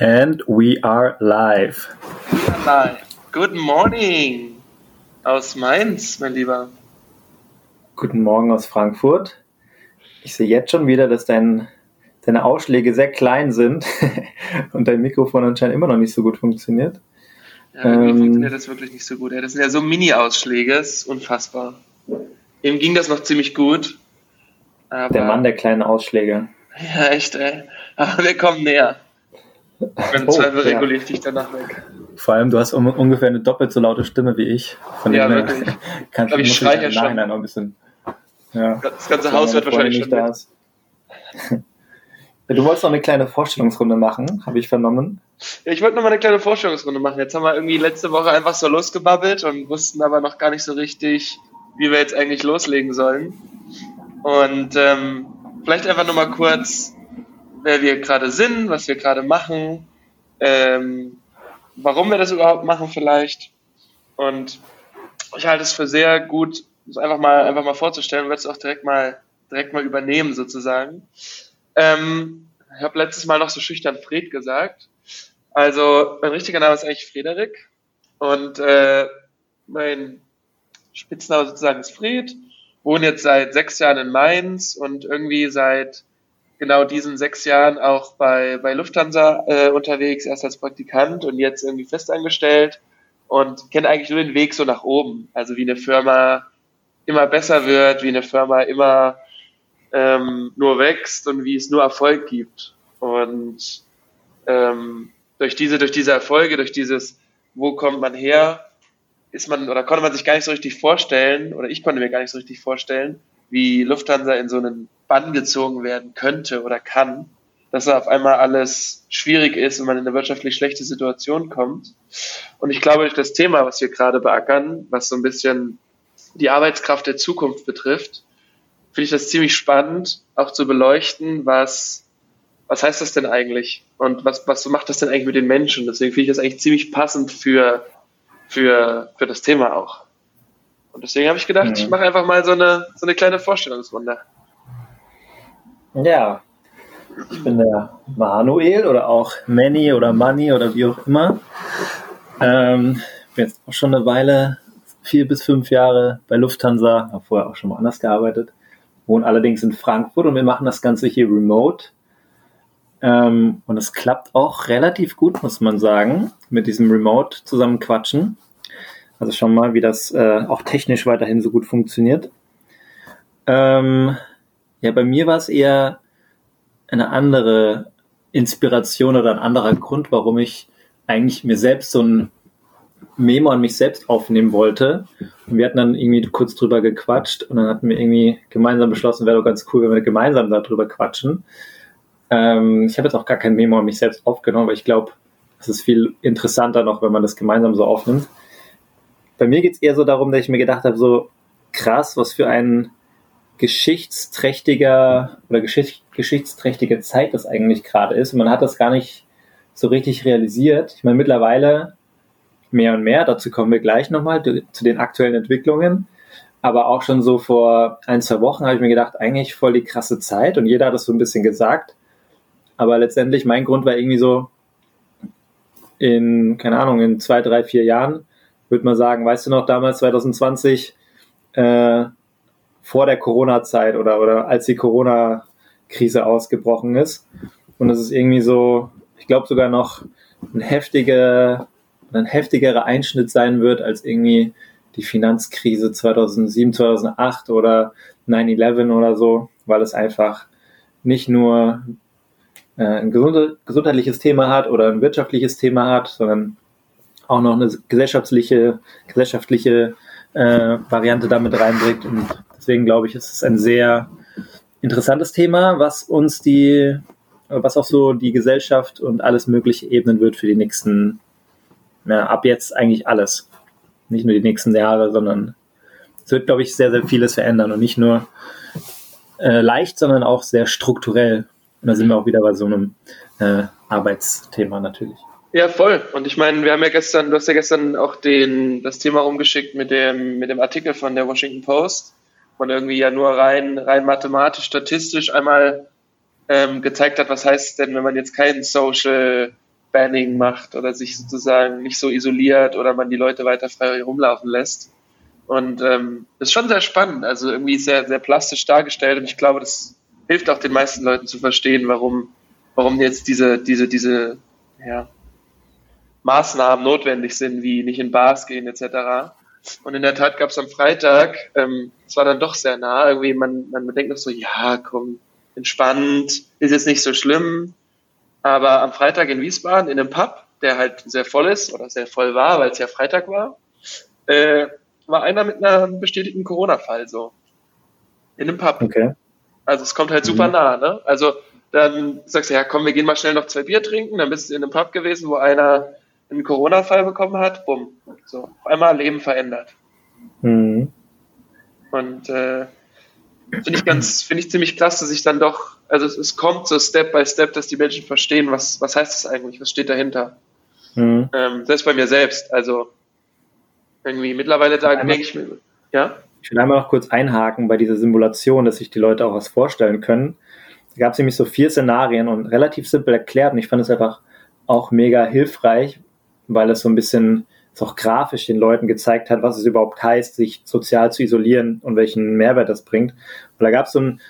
And we are live. Live. Good morning aus Mainz, mein Lieber. Guten Morgen aus Frankfurt. Ich sehe jetzt schon wieder, dass dein, deine Ausschläge sehr klein sind und dein Mikrofon anscheinend immer noch nicht so gut funktioniert. Ja, ähm, funktioniert das wirklich nicht so gut. Das sind ja so Mini-Ausschläge, ist unfassbar. Eben ging das noch ziemlich gut. der Mann der kleinen Ausschläge. Ja, echt, ey. Aber wir kommen näher. Wenn oh, Zweifel ja. reguliere ich dich danach weg. Vor allem, du hast um, ungefähr eine doppelt so laute Stimme wie ich. Von ja, wirklich. Kannst ich, ich schreie ja schon. Noch ein bisschen. Ja. Das ganze Haus wird wahrscheinlich schon da ist. Du wolltest noch eine kleine Vorstellungsrunde machen, habe ich vernommen. Ja, ich wollte noch mal eine kleine Vorstellungsrunde machen. Jetzt haben wir irgendwie letzte Woche einfach so losgebabbelt und wussten aber noch gar nicht so richtig, wie wir jetzt eigentlich loslegen sollen. Und ähm, vielleicht einfach nur mal kurz wer wir gerade sind, was wir gerade machen, ähm, warum wir das überhaupt machen vielleicht. Und ich halte es für sehr gut, das einfach mal, einfach mal vorzustellen und werde es auch direkt mal, direkt mal übernehmen sozusagen. Ähm, ich habe letztes Mal noch so schüchtern Fred gesagt. Also mein richtiger Name ist eigentlich Frederik und äh, mein Spitzname sozusagen ist Fred. Wohne jetzt seit sechs Jahren in Mainz und irgendwie seit genau diesen sechs Jahren auch bei, bei Lufthansa äh, unterwegs, erst als Praktikant und jetzt irgendwie festangestellt und kenne eigentlich nur den Weg so nach oben. Also wie eine Firma immer besser wird, wie eine Firma immer ähm, nur wächst und wie es nur Erfolg gibt. Und ähm, durch diese, durch diese Erfolge, durch dieses, wo kommt man her, ist man oder konnte man sich gar nicht so richtig vorstellen, oder ich konnte mir gar nicht so richtig vorstellen, wie Lufthansa in so einen Bann gezogen werden könnte oder kann, dass da auf einmal alles schwierig ist und man in eine wirtschaftlich schlechte Situation kommt. Und ich glaube, durch das Thema, was wir gerade beackern, was so ein bisschen die Arbeitskraft der Zukunft betrifft, finde ich das ziemlich spannend, auch zu beleuchten, was, was heißt das denn eigentlich? Und was, was macht das denn eigentlich mit den Menschen? Deswegen finde ich das eigentlich ziemlich passend für, für, für das Thema auch. Und deswegen habe ich gedacht, mhm. ich mache einfach mal so eine, so eine kleine Vorstellungsrunde. Ja, ich bin der Manuel oder auch Manny oder Manny oder wie auch immer. Ähm, bin jetzt auch schon eine Weile, vier bis fünf Jahre bei Lufthansa, habe vorher auch schon mal anders gearbeitet, wohne allerdings in Frankfurt und wir machen das Ganze hier remote. Ähm, und es klappt auch relativ gut, muss man sagen, mit diesem Remote zusammen quatschen. Also schon mal, wie das äh, auch technisch weiterhin so gut funktioniert. Ähm, ja, bei mir war es eher eine andere Inspiration oder ein anderer Grund, warum ich eigentlich mir selbst so ein Memo an mich selbst aufnehmen wollte. Und wir hatten dann irgendwie kurz drüber gequatscht und dann hatten wir irgendwie gemeinsam beschlossen, wäre doch ganz cool, wenn wir gemeinsam darüber quatschen. Ähm, ich habe jetzt auch gar kein Memo an mich selbst aufgenommen, aber ich glaube, es ist viel interessanter noch, wenn man das gemeinsam so aufnimmt. Bei mir geht es eher so darum, dass ich mir gedacht habe, so krass, was für ein geschichtsträchtiger oder geschicht, geschichtsträchtige Zeit das eigentlich gerade ist. Und man hat das gar nicht so richtig realisiert. Ich meine, mittlerweile mehr und mehr, dazu kommen wir gleich nochmal zu den aktuellen Entwicklungen. Aber auch schon so vor ein, zwei Wochen habe ich mir gedacht, eigentlich voll die krasse Zeit und jeder hat das so ein bisschen gesagt. Aber letztendlich mein Grund war irgendwie so, in, keine Ahnung, in zwei, drei, vier Jahren würde man sagen, weißt du noch, damals 2020, äh, vor der Corona-Zeit oder, oder als die Corona-Krise ausgebrochen ist. Und es ist irgendwie so, ich glaube sogar noch ein heftiger, ein heftigerer Einschnitt sein wird als irgendwie die Finanzkrise 2007, 2008 oder 9-11 oder so, weil es einfach nicht nur äh, ein gesundheitliches Thema hat oder ein wirtschaftliches Thema hat, sondern auch noch eine gesellschaftliche, gesellschaftliche äh, Variante damit reinbringt. Und Deswegen glaube ich, ist es ein sehr interessantes Thema, was uns die, was auch so die Gesellschaft und alles Mögliche ebnen wird für die nächsten, ja, ab jetzt eigentlich alles. Nicht nur die nächsten Jahre, sondern es wird, glaube ich, sehr, sehr vieles verändern und nicht nur äh, leicht, sondern auch sehr strukturell. Und da sind wir auch wieder bei so einem äh, Arbeitsthema natürlich. Ja, voll. Und ich meine, wir haben ja gestern, du hast ja gestern auch den, das Thema rumgeschickt mit dem, mit dem Artikel von der Washington Post man irgendwie ja nur rein, rein mathematisch, statistisch einmal ähm, gezeigt hat, was heißt denn, wenn man jetzt keinen Social Kontaktbanning macht oder sich sozusagen nicht so isoliert oder man die Leute weiter frei herumlaufen lässt. Und ähm, ist schon sehr spannend, also irgendwie sehr, sehr plastisch dargestellt. Und ich glaube, das hilft auch den meisten Leuten zu verstehen, warum, warum jetzt diese, diese, diese ja, Maßnahmen notwendig sind, wie nicht in Bars gehen etc. Und in der Tat gab es am Freitag, ähm, es war dann doch sehr nah, irgendwie man, man denkt noch so, ja, komm, entspannt, ist jetzt nicht so schlimm. Aber am Freitag in Wiesbaden in einem Pub, der halt sehr voll ist oder sehr voll war, weil es ja Freitag war, äh, war einer mit einem bestätigten Corona-Fall so. In einem Pub. Okay. Also es kommt halt super mhm. nah, ne? Also dann sagst du, ja komm, wir gehen mal schnell noch zwei Bier trinken, dann bist du in einem Pub gewesen, wo einer einen Corona-Fall bekommen hat, bumm. So, auf einmal Leben verändert. Mhm. Und äh, finde ich ganz, finde ich ziemlich klasse, dass ich dann doch, also es, es, kommt so Step by Step, dass die Menschen verstehen, was, was heißt das eigentlich, was steht dahinter. Mhm. Ähm, selbst bei mir selbst, also irgendwie mittlerweile sagen, denke ich mir, ja. Ich will einmal noch kurz einhaken bei dieser Simulation, dass sich die Leute auch was vorstellen können. Da gab es nämlich so vier Szenarien und relativ simpel erklärt und ich fand es einfach auch mega hilfreich, weil es so ein bisschen auch grafisch den Leuten gezeigt hat, was es überhaupt heißt, sich sozial zu isolieren und welchen Mehrwert das bringt. Und da gab es so ein,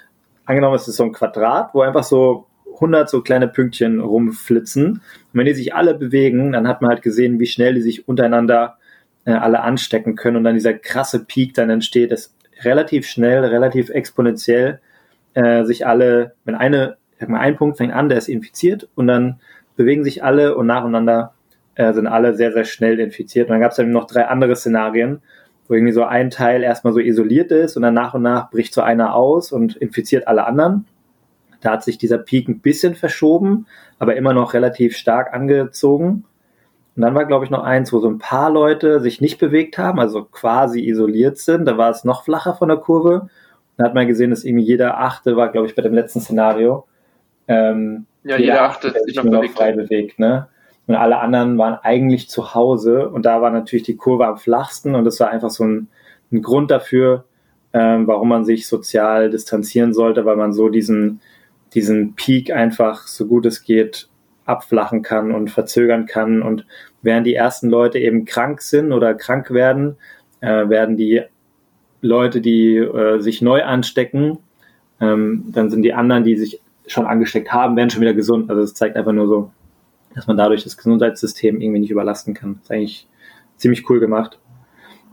angenommen, es ist so ein Quadrat, wo einfach so 100 so kleine Pünktchen rumflitzen. Und wenn die sich alle bewegen, dann hat man halt gesehen, wie schnell die sich untereinander äh, alle anstecken können und dann dieser krasse Peak dann entsteht, ist relativ schnell, relativ exponentiell äh, sich alle, wenn eine, sag mal, ein Punkt fängt an, der ist infiziert und dann bewegen sich alle und nacheinander äh, sind alle sehr, sehr schnell infiziert. Und dann gab es dann noch drei andere Szenarien, wo irgendwie so ein Teil erstmal so isoliert ist und dann nach und nach bricht so einer aus und infiziert alle anderen. Da hat sich dieser Peak ein bisschen verschoben, aber immer noch relativ stark angezogen. Und dann war, glaube ich, noch eins, wo so ein paar Leute sich nicht bewegt haben, also quasi isoliert sind. Da war es noch flacher von der Kurve. Da hat man gesehen, dass irgendwie jeder Achte war, glaube ich, bei dem letzten Szenario. Ähm, ja, jeder, jeder Achte sich noch, noch frei bewegt. Ne? Und alle anderen waren eigentlich zu Hause und da war natürlich die Kurve am flachsten und das war einfach so ein, ein Grund dafür, ähm, warum man sich sozial distanzieren sollte, weil man so diesen, diesen Peak einfach so gut es geht abflachen kann und verzögern kann und während die ersten Leute eben krank sind oder krank werden, äh, werden die Leute, die äh, sich neu anstecken, ähm, dann sind die anderen, die sich schon angesteckt haben, werden schon wieder gesund. Also es zeigt einfach nur so, dass man dadurch das Gesundheitssystem irgendwie nicht überlasten kann. Das ist eigentlich ziemlich cool gemacht.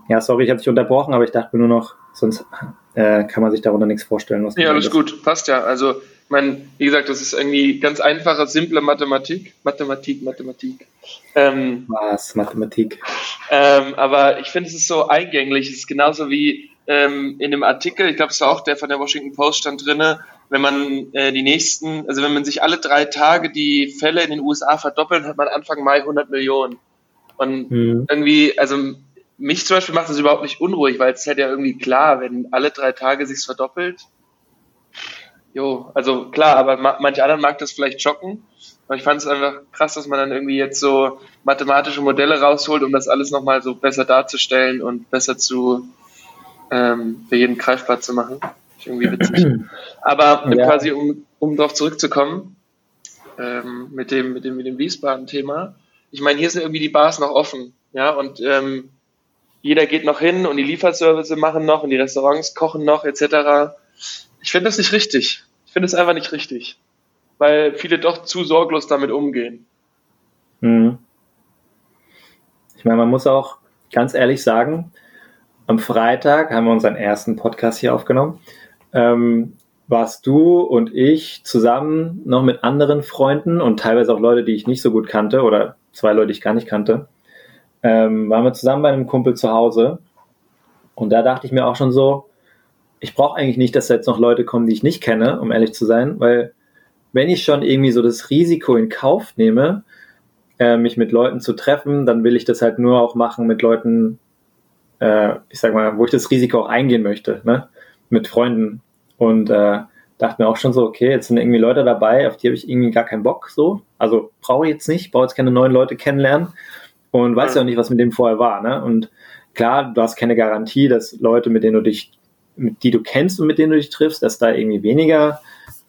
Ja, sorry, ich habe dich unterbrochen, aber ich dachte nur noch, sonst äh, kann man sich darunter nichts vorstellen. Ja, alles gut, passt ja. Also, ich meine, wie gesagt, das ist irgendwie ganz einfache, simple Mathematik. Mathematik, Mathematik. Ähm, was? Mathematik. Ähm, aber ich finde, es ist so eingänglich. Es ist genauso wie ähm, in dem Artikel, ich glaube, es war auch der von der Washington Post stand drinne, wenn man äh, die nächsten, also wenn man sich alle drei Tage die Fälle in den USA verdoppelt, hat man Anfang Mai 100 Millionen. Und mhm. irgendwie, also mich zum Beispiel macht das überhaupt nicht unruhig, weil es ist halt ja irgendwie klar, wenn alle drei Tage sich's verdoppelt. Jo, also klar, aber ma manche anderen mag das vielleicht schocken. Aber ich fand es einfach krass, dass man dann irgendwie jetzt so mathematische Modelle rausholt, um das alles nochmal so besser darzustellen und besser zu ähm, für jeden greifbar zu machen. Ich irgendwie witzig. Aber ja. quasi, um, um darauf zurückzukommen, ähm, mit dem, mit dem, mit dem Wiesbaden-Thema. Ich meine, hier sind irgendwie die Bars noch offen, ja, und ähm, jeder geht noch hin und die Lieferservice machen noch und die Restaurants kochen noch, etc. Ich finde das nicht richtig. Ich finde es einfach nicht richtig. Weil viele doch zu sorglos damit umgehen. Mhm. Ich meine, man muss auch ganz ehrlich sagen, am Freitag haben wir unseren ersten Podcast hier aufgenommen. Ähm, warst du und ich zusammen noch mit anderen Freunden und teilweise auch Leute, die ich nicht so gut kannte oder zwei Leute, die ich gar nicht kannte, ähm, waren wir zusammen bei einem Kumpel zu Hause. Und da dachte ich mir auch schon so, ich brauche eigentlich nicht, dass da jetzt noch Leute kommen, die ich nicht kenne, um ehrlich zu sein, weil wenn ich schon irgendwie so das Risiko in Kauf nehme, äh, mich mit Leuten zu treffen, dann will ich das halt nur auch machen mit Leuten, äh, ich sag mal, wo ich das Risiko auch eingehen möchte, ne? Mit Freunden. Und äh, dachte mir auch schon so, okay, jetzt sind irgendwie Leute dabei, auf die habe ich irgendwie gar keinen Bock so. Also brauche ich jetzt nicht, brauche jetzt keine neuen Leute kennenlernen und weiß ja auch nicht, was mit denen vorher war. Ne? Und klar, du hast keine Garantie, dass Leute, mit denen du dich, mit die du kennst und mit denen du dich triffst, dass da irgendwie weniger,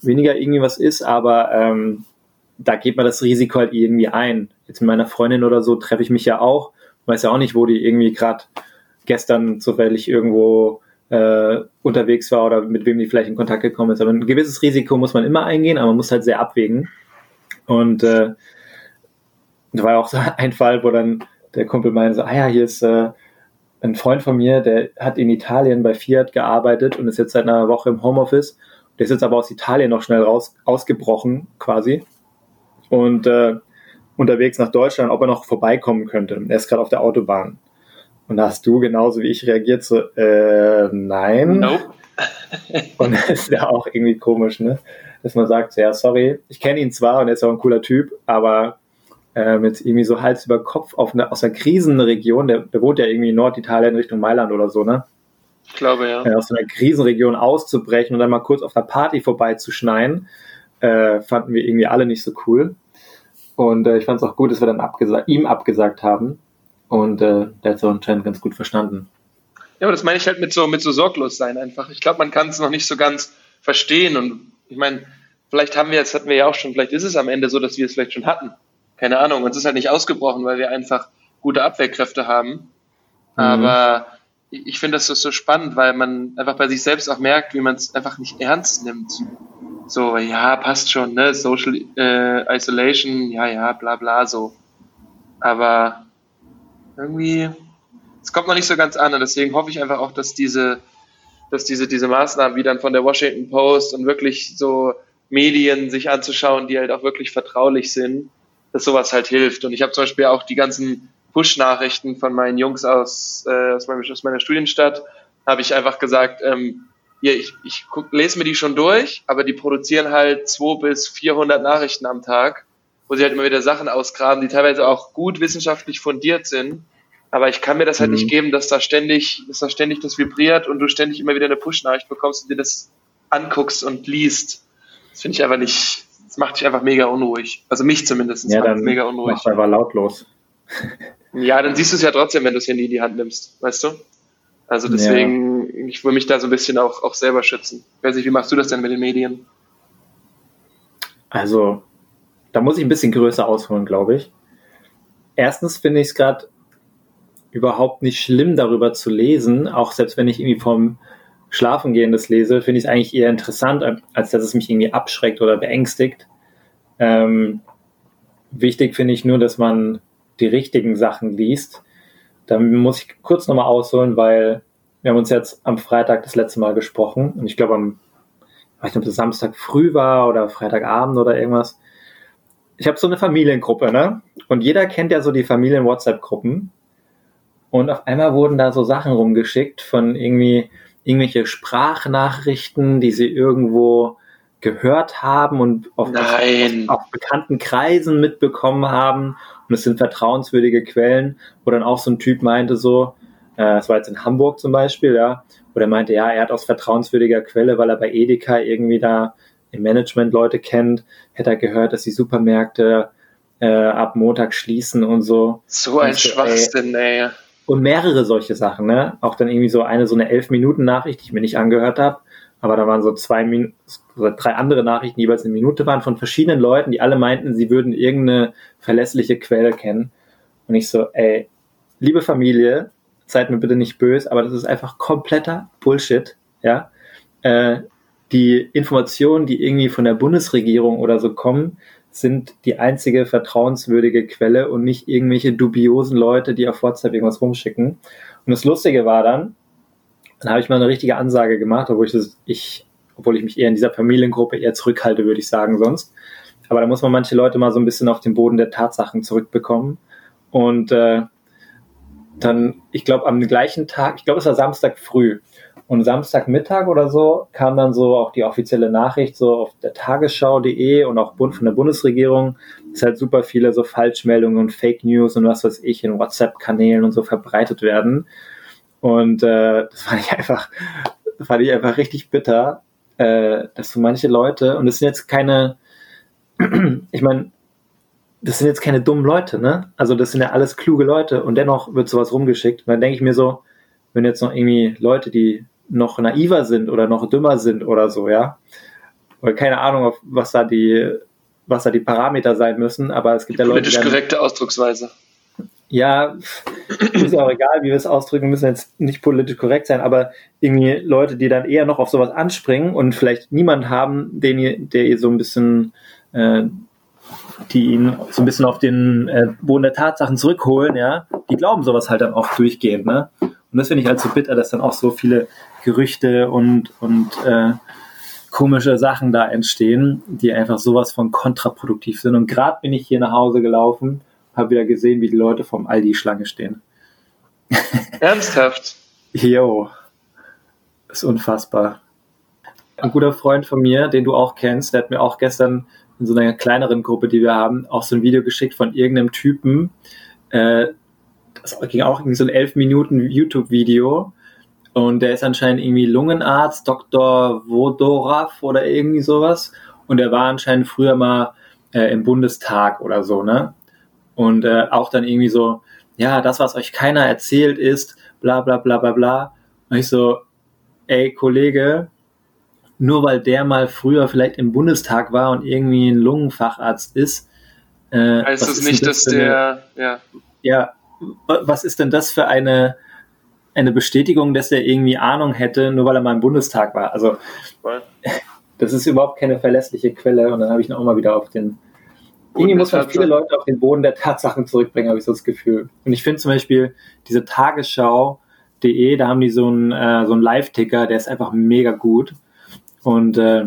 weniger irgendwie was ist, aber ähm, da geht man das Risiko halt irgendwie ein. jetzt mit meiner Freundin oder so treffe ich mich ja auch, weiß ja auch nicht, wo die irgendwie gerade gestern zufällig irgendwo äh, unterwegs war oder mit wem die vielleicht in Kontakt gekommen ist. Aber ein gewisses Risiko muss man immer eingehen, aber man muss halt sehr abwägen. Und äh, da war auch so ein Fall, wo dann der Kumpel meinte, so, ah ja, hier ist äh, ein Freund von mir, der hat in Italien bei Fiat gearbeitet und ist jetzt seit einer Woche im Homeoffice. Der ist jetzt aber aus Italien noch schnell raus, ausgebrochen quasi und äh, unterwegs nach Deutschland, ob er noch vorbeikommen könnte. Er ist gerade auf der Autobahn. Und da hast du genauso wie ich reagiert, so, äh, nein. Nope. und das ist ja auch irgendwie komisch, ne? Dass man sagt, ja, sorry, ich kenne ihn zwar und er ist auch ein cooler Typ, aber äh, mit irgendwie so Hals über Kopf auf eine, aus einer Krisenregion, der, der wohnt ja irgendwie in Norditalien Richtung Mailand oder so, ne? Ich glaube, ja. Äh, aus einer Krisenregion auszubrechen und dann mal kurz auf einer Party vorbeizuschneien, äh, fanden wir irgendwie alle nicht so cool. Und äh, ich fand es auch gut, dass wir dann abgesagt, ihm abgesagt haben. Und äh, der hat es auch anscheinend ganz gut verstanden. Ja, aber das meine ich halt mit so, mit so sorglos sein einfach. Ich glaube, man kann es noch nicht so ganz verstehen. Und ich meine, vielleicht haben wir jetzt, hatten wir ja auch schon, vielleicht ist es am Ende so, dass wir es vielleicht schon hatten keine Ahnung, uns ist halt nicht ausgebrochen, weil wir einfach gute Abwehrkräfte haben. Mhm. Aber ich finde das so, so spannend, weil man einfach bei sich selbst auch merkt, wie man es einfach nicht ernst nimmt. So, ja, passt schon, ne? Social äh, Isolation, ja, ja, bla bla, so. Aber irgendwie, es kommt noch nicht so ganz an und deswegen hoffe ich einfach auch, dass diese, dass diese, diese Maßnahmen wie dann von der Washington Post und wirklich so Medien sich anzuschauen, die halt auch wirklich vertraulich sind, dass sowas halt hilft. Und ich habe zum Beispiel auch die ganzen Push-Nachrichten von meinen Jungs aus, äh, aus, meinem, aus meiner Studienstadt, habe ich einfach gesagt, ähm, hier, ich, ich guck, lese mir die schon durch, aber die produzieren halt 200 bis 400 Nachrichten am Tag, wo sie halt immer wieder Sachen ausgraben, die teilweise auch gut wissenschaftlich fundiert sind. Aber ich kann mir das halt mhm. nicht geben, dass da ständig, dass da ständig das vibriert und du ständig immer wieder eine Push-Nachricht bekommst und dir das anguckst und liest. Das finde ich einfach nicht, das macht dich einfach mega unruhig. Also mich zumindest ja, dann mega unruhig. Mach einfach lautlos. ja, dann siehst du es ja trotzdem, wenn du das Handy in die Hand nimmst, weißt du? Also deswegen, ja. ich will mich da so ein bisschen auch, auch selber schützen. Ich weiß nicht, wie machst du das denn mit den Medien? Also, da muss ich ein bisschen größer ausholen, glaube ich. Erstens finde ich es gerade überhaupt nicht schlimm, darüber zu lesen, auch selbst wenn ich irgendwie vom Schlafen gehen das lese, finde ich es eigentlich eher interessant, als dass es mich irgendwie abschreckt oder beängstigt. Ähm, wichtig finde ich nur, dass man die richtigen Sachen liest. Da muss ich kurz nochmal ausholen, weil wir haben uns jetzt am Freitag das letzte Mal gesprochen und ich glaube am, ich weiß nicht, ob es Samstag früh war oder Freitagabend oder irgendwas. Ich habe so eine Familiengruppe, ne? Und jeder kennt ja so die Familien-WhatsApp-Gruppen. Und auf einmal wurden da so Sachen rumgeschickt von irgendwie, irgendwelche Sprachnachrichten, die sie irgendwo gehört haben und auf, auf, bekannten Kreisen mitbekommen haben. Und es sind vertrauenswürdige Quellen, wo dann auch so ein Typ meinte so, äh, das war jetzt in Hamburg zum Beispiel, ja, wo er meinte, ja, er hat aus vertrauenswürdiger Quelle, weil er bei Edeka irgendwie da im Management Leute kennt, hätte er gehört, dass die Supermärkte äh, ab Montag schließen und so. So ein Schwachsinn, ey. ey. Und mehrere solche Sachen, ne? Auch dann irgendwie so eine, so eine elf Minuten Nachricht, die ich mir nicht angehört habe. Aber da waren so zwei oder drei andere Nachrichten, die jeweils eine Minute waren, von verschiedenen Leuten, die alle meinten, sie würden irgendeine verlässliche Quelle kennen. Und ich so, ey, liebe Familie, seid mir bitte nicht böse, aber das ist einfach kompletter Bullshit, ja. Äh, die Informationen, die irgendwie von der Bundesregierung oder so kommen, sind die einzige vertrauenswürdige Quelle und nicht irgendwelche dubiosen Leute, die auf WhatsApp irgendwas rumschicken. Und das Lustige war dann, dann habe ich mal eine richtige Ansage gemacht, obwohl ich, das, ich, obwohl ich mich eher in dieser Familiengruppe eher zurückhalte, würde ich sagen sonst. Aber da muss man manche Leute mal so ein bisschen auf den Boden der Tatsachen zurückbekommen. Und äh, dann, ich glaube, am gleichen Tag, ich glaube, es war Samstag früh, und Samstagmittag oder so kam dann so auch die offizielle Nachricht so auf der Tagesschau.de und auch von der Bundesregierung, dass halt super viele so Falschmeldungen und Fake News und was weiß ich in WhatsApp-Kanälen und so verbreitet werden. Und äh, das fand ich einfach, fand ich einfach richtig bitter, äh, dass so manche Leute, und das sind jetzt keine, ich meine, das sind jetzt keine dummen Leute, ne? Also das sind ja alles kluge Leute und dennoch wird sowas rumgeschickt. Und dann denke ich mir so, wenn jetzt noch irgendwie Leute, die noch naiver sind oder noch dümmer sind oder so, ja. Oder keine Ahnung, was da die was da die Parameter sein müssen, aber es gibt die ja Leute. Politisch korrekte Ausdrucksweise. Ja, ist ja auch egal, wie wir es ausdrücken, müssen jetzt nicht politisch korrekt sein, aber irgendwie Leute, die dann eher noch auf sowas anspringen und vielleicht niemand haben, den ihr, der ihr so ein bisschen, äh, die ihn so ein bisschen auf den äh, Boden der Tatsachen zurückholen, ja, die glauben sowas halt dann auch durchgehend, ne? Und das finde ich halt so bitter, dass dann auch so viele Gerüchte und, und äh, komische Sachen da entstehen, die einfach sowas von kontraproduktiv sind. Und gerade bin ich hier nach Hause gelaufen, habe wieder gesehen, wie die Leute vom Aldi Schlange stehen. Ernsthaft? Jo. Ist unfassbar. Ein guter Freund von mir, den du auch kennst, der hat mir auch gestern in so einer kleineren Gruppe, die wir haben, auch so ein Video geschickt von irgendeinem Typen. Äh, das ging auch irgendwie so ein elf Minuten YouTube-Video. Und der ist anscheinend irgendwie Lungenarzt, Dr. Wodoraf oder irgendwie sowas. Und er war anscheinend früher mal äh, im Bundestag oder so, ne? Und äh, auch dann irgendwie so, ja, das, was euch keiner erzählt ist, bla bla bla bla bla. Und ich so, ey, Kollege, nur weil der mal früher vielleicht im Bundestag war und irgendwie ein Lungenfacharzt ist, äh, heißt es nicht, das dass der, ja. Ja, was ist denn das für eine, eine Bestätigung, dass er irgendwie Ahnung hätte, nur weil er mal im Bundestag war? Also, das ist überhaupt keine verlässliche Quelle und dann habe ich ihn auch mal wieder auf den. Irgendwie muss man viele Leute auf den Boden der Tatsachen zurückbringen, habe ich so das Gefühl. Und ich finde zum Beispiel diese Tagesschau.de, da haben die so einen, äh, so einen Live-Ticker, der ist einfach mega gut. Und äh,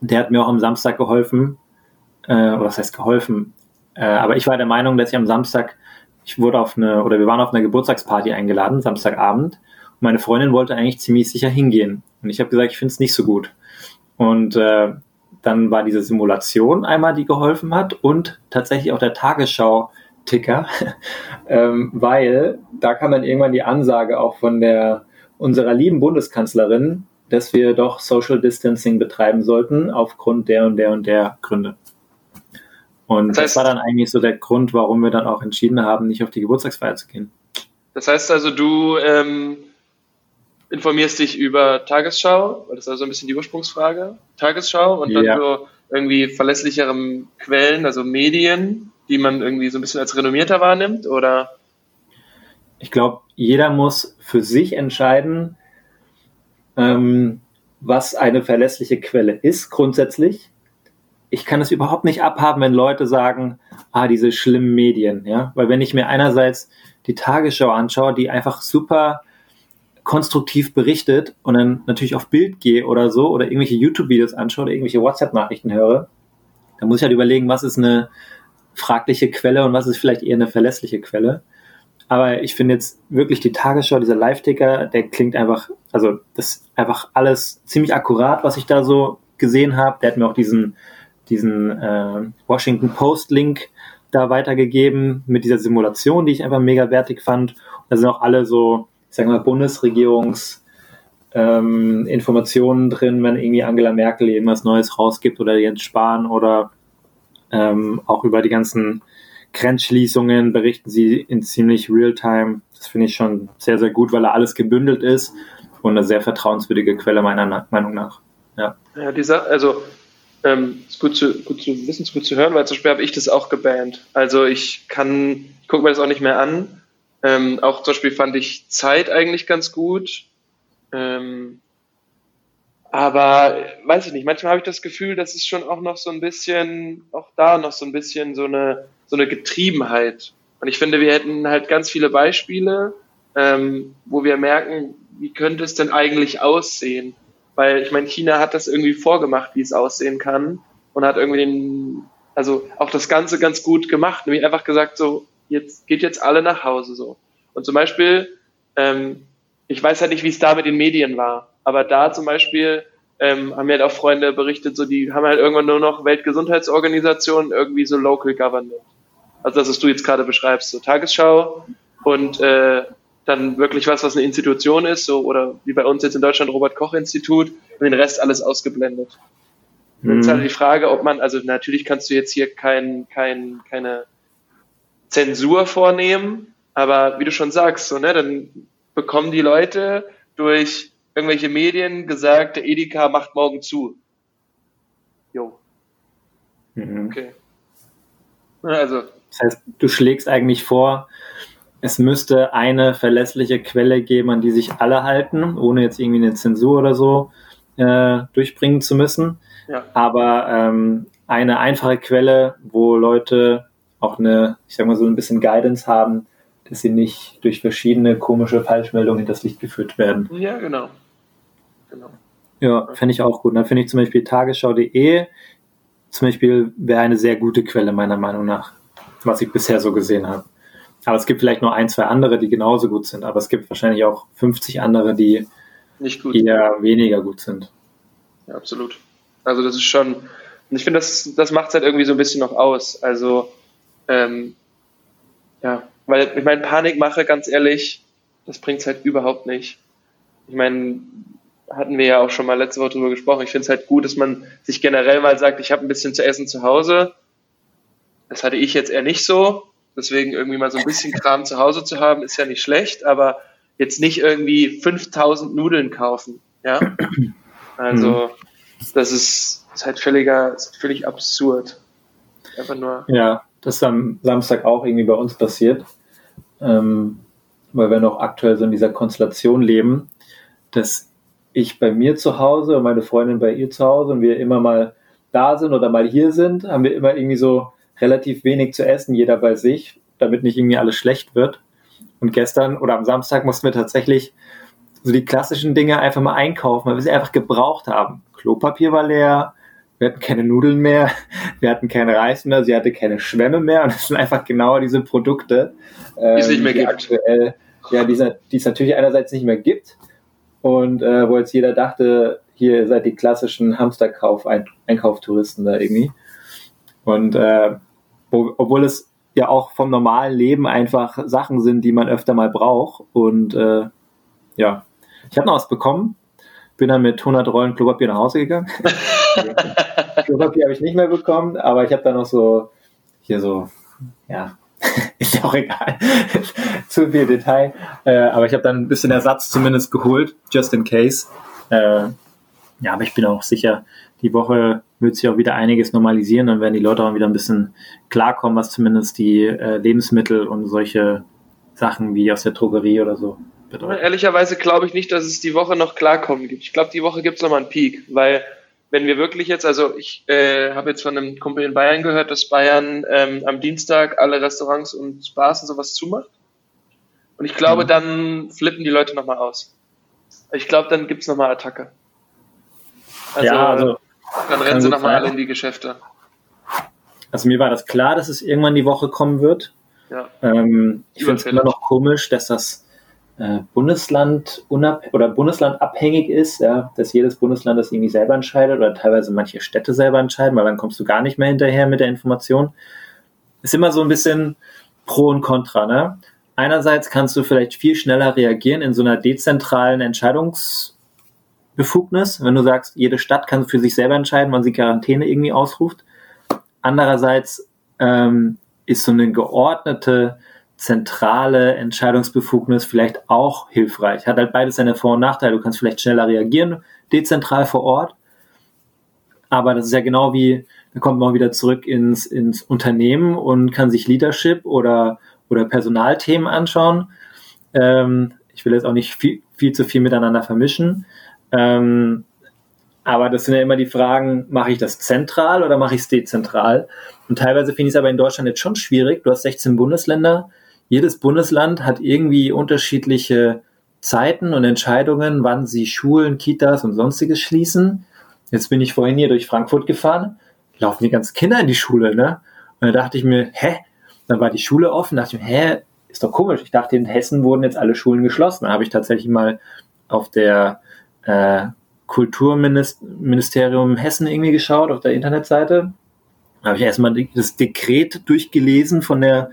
der hat mir auch am Samstag geholfen. Äh, oder was heißt geholfen? Äh, aber ich war der Meinung, dass ich am Samstag ich wurde auf eine, oder wir waren auf eine Geburtstagsparty eingeladen, Samstagabend. Und meine Freundin wollte eigentlich ziemlich sicher hingehen. Und ich habe gesagt, ich finde es nicht so gut. Und äh, dann war diese Simulation einmal, die geholfen hat und tatsächlich auch der Tagesschau-Ticker, ähm, weil da kam dann irgendwann die Ansage auch von der unserer lieben Bundeskanzlerin, dass wir doch Social Distancing betreiben sollten aufgrund der und der und der Gründe. Und das, heißt, das war dann eigentlich so der Grund, warum wir dann auch entschieden haben, nicht auf die Geburtstagsfeier zu gehen. Das heißt also, du ähm, informierst dich über Tagesschau, das ist also ein bisschen die Ursprungsfrage, Tagesschau und dann ja. so irgendwie verlässlicheren Quellen, also Medien, die man irgendwie so ein bisschen als renommierter wahrnimmt, oder? Ich glaube, jeder muss für sich entscheiden, ähm, was eine verlässliche Quelle ist, grundsätzlich ich kann es überhaupt nicht abhaben, wenn Leute sagen, ah, diese schlimmen Medien, ja, weil wenn ich mir einerseits die Tagesschau anschaue, die einfach super konstruktiv berichtet und dann natürlich auf Bild gehe oder so oder irgendwelche YouTube-Videos anschaue oder irgendwelche WhatsApp-Nachrichten höre, dann muss ich halt überlegen, was ist eine fragliche Quelle und was ist vielleicht eher eine verlässliche Quelle. Aber ich finde jetzt wirklich die Tagesschau, dieser Live-Ticker, der klingt einfach, also das ist einfach alles ziemlich akkurat, was ich da so gesehen habe. Der hat mir auch diesen diesen äh, Washington Post Link da weitergegeben mit dieser Simulation, die ich einfach mega wertig fand. Da sind auch alle so, ich sag mal, Bundesregierungs ähm, drin, wenn irgendwie Angela Merkel irgendwas Neues rausgibt oder Jens Spahn oder ähm, auch über die ganzen Grenzschließungen berichten sie in ziemlich Realtime. Das finde ich schon sehr, sehr gut, weil da alles gebündelt ist und eine sehr vertrauenswürdige Quelle meiner Meinung nach. Ja, ja dieser, also ähm, ist gut zu, gut zu wissen, ist gut zu hören, weil zum Beispiel habe ich das auch gebannt. Also ich kann, ich gucke mir das auch nicht mehr an. Ähm, auch zum Beispiel fand ich Zeit eigentlich ganz gut. Ähm, aber weiß ich nicht, manchmal habe ich das Gefühl, dass es schon auch noch so ein bisschen, auch da noch so ein bisschen so eine, so eine Getriebenheit. Und ich finde, wir hätten halt ganz viele Beispiele, ähm, wo wir merken, wie könnte es denn eigentlich aussehen? Weil ich meine, China hat das irgendwie vorgemacht, wie es aussehen kann und hat irgendwie den, also auch das Ganze ganz gut gemacht, nämlich einfach gesagt, so, jetzt geht jetzt alle nach Hause so. Und zum Beispiel, ähm, ich weiß halt nicht, wie es da mit den Medien war, aber da zum Beispiel ähm, haben mir halt auch Freunde berichtet, so die haben halt irgendwann nur noch Weltgesundheitsorganisationen, irgendwie so Local Government. Also das, was du jetzt gerade beschreibst, so Tagesschau und äh, dann wirklich was, was eine Institution ist, so oder wie bei uns jetzt in Deutschland Robert Koch Institut und den Rest alles ausgeblendet. Mhm. Jetzt halt die Frage, ob man, also natürlich kannst du jetzt hier kein, kein, keine Zensur vornehmen, aber wie du schon sagst, so, ne, dann bekommen die Leute durch irgendwelche Medien gesagt, der Edeka macht morgen zu. Jo. Mhm. Okay. Also. Das heißt, du schlägst eigentlich vor, es müsste eine verlässliche Quelle geben, an die sich alle halten, ohne jetzt irgendwie eine Zensur oder so äh, durchbringen zu müssen. Ja. Aber ähm, eine einfache Quelle, wo Leute auch eine, ich sag mal so ein bisschen Guidance haben, dass sie nicht durch verschiedene komische Falschmeldungen in das Licht geführt werden. Ja, genau. genau. Ja, fände ich auch gut. Dann finde ich zum Beispiel tagesschau.de zum Beispiel wäre eine sehr gute Quelle meiner Meinung nach, was ich bisher so gesehen habe. Aber es gibt vielleicht nur ein, zwei andere, die genauso gut sind. Aber es gibt wahrscheinlich auch 50 andere, die eher weniger gut sind. Ja, absolut. Also das ist schon, und ich finde, das, das macht es halt irgendwie so ein bisschen noch aus. Also, ähm, ja, weil ich meine, Panikmache, ganz ehrlich, das bringt es halt überhaupt nicht. Ich meine, hatten wir ja auch schon mal letzte Woche drüber gesprochen. Ich finde es halt gut, dass man sich generell mal sagt, ich habe ein bisschen zu essen zu Hause. Das hatte ich jetzt eher nicht so. Deswegen irgendwie mal so ein bisschen Kram zu Hause zu haben, ist ja nicht schlecht, aber jetzt nicht irgendwie 5000 Nudeln kaufen. Ja. Also, das ist, ist halt völliger, ist völlig absurd. Einfach nur. Ja, das ist am Samstag auch irgendwie bei uns passiert. Ähm, weil wir noch aktuell so in dieser Konstellation leben, dass ich bei mir zu Hause und meine Freundin bei ihr zu Hause und wir immer mal da sind oder mal hier sind, haben wir immer irgendwie so relativ wenig zu essen, jeder bei sich, damit nicht irgendwie alles schlecht wird. Und gestern oder am Samstag mussten wir tatsächlich so die klassischen Dinge einfach mal einkaufen, weil wir sie einfach gebraucht haben. Klopapier war leer, wir hatten keine Nudeln mehr, wir hatten keinen Reis mehr, sie hatte keine Schwämme mehr und das sind einfach genau diese Produkte, ähm, die, nicht mehr die aktuell, ja, die, die es natürlich einerseits nicht mehr gibt und äh, wo jetzt jeder dachte, hier seid die klassischen Hamsterkauf-Einkauftouristen da irgendwie. Und äh, obwohl es ja auch vom normalen Leben einfach Sachen sind, die man öfter mal braucht. Und äh, ja, ich habe noch was bekommen, bin dann mit 100 Rollen Klopapier nach Hause gegangen. Klopapier habe ich nicht mehr bekommen, aber ich habe dann noch so hier so, ja, ist ja auch egal, zu viel Detail. Äh, aber ich habe dann ein bisschen Ersatz zumindest geholt, just in case. Äh, ja, aber ich bin auch sicher, die Woche wird sich auch wieder einiges normalisieren, dann werden die Leute auch wieder ein bisschen klarkommen, was zumindest die äh, Lebensmittel und solche Sachen wie aus der Drogerie oder so bedeutet. Ehrlicherweise glaube ich nicht, dass es die Woche noch klarkommen gibt. Ich glaube, die Woche gibt es nochmal einen Peak, weil wenn wir wirklich jetzt, also ich äh, habe jetzt von einem Kumpel in Bayern gehört, dass Bayern ähm, am Dienstag alle Restaurants und Bars und sowas zumacht. Und ich glaube, mhm. dann flippen die Leute nochmal aus. Ich glaube, dann gibt es nochmal Attacke. Also, ja, also dann rennen sie nochmal alle in die Geschäfte. Also mir war das klar, dass es irgendwann die Woche kommen wird. Ja. Ähm, ich finde es immer noch komisch, dass das äh, Bundesland oder Bundeslandabhängig ist, ja, dass jedes Bundesland das irgendwie selber entscheidet oder teilweise manche Städte selber entscheiden, weil dann kommst du gar nicht mehr hinterher mit der Information. Ist immer so ein bisschen Pro und Contra. Ne? Einerseits kannst du vielleicht viel schneller reagieren in so einer dezentralen Entscheidungs- Befugnis, wenn du sagst, jede Stadt kann für sich selber entscheiden, wann sie Quarantäne irgendwie ausruft. Andererseits ähm, ist so eine geordnete, zentrale Entscheidungsbefugnis vielleicht auch hilfreich. Hat halt beides seine Vor- und Nachteile. Du kannst vielleicht schneller reagieren, dezentral vor Ort. Aber das ist ja genau wie, da kommt man wieder zurück ins, ins Unternehmen und kann sich Leadership oder, oder Personalthemen anschauen. Ähm, ich will jetzt auch nicht viel, viel zu viel miteinander vermischen. Ähm, aber das sind ja immer die Fragen, mache ich das zentral oder mache ich es dezentral? Und teilweise finde ich es aber in Deutschland jetzt schon schwierig. Du hast 16 Bundesländer. Jedes Bundesland hat irgendwie unterschiedliche Zeiten und Entscheidungen, wann sie Schulen, Kitas und sonstiges schließen. Jetzt bin ich vorhin hier durch Frankfurt gefahren, laufen die ganzen Kinder in die Schule, ne? Und da dachte ich mir, hä? Dann war die Schule offen, dachte ich mir, hä? Ist doch komisch. Ich dachte, in Hessen wurden jetzt alle Schulen geschlossen. Da habe ich tatsächlich mal auf der äh, Kulturministerium Hessen irgendwie geschaut auf der Internetseite. Da habe ich erstmal das Dekret durchgelesen von der,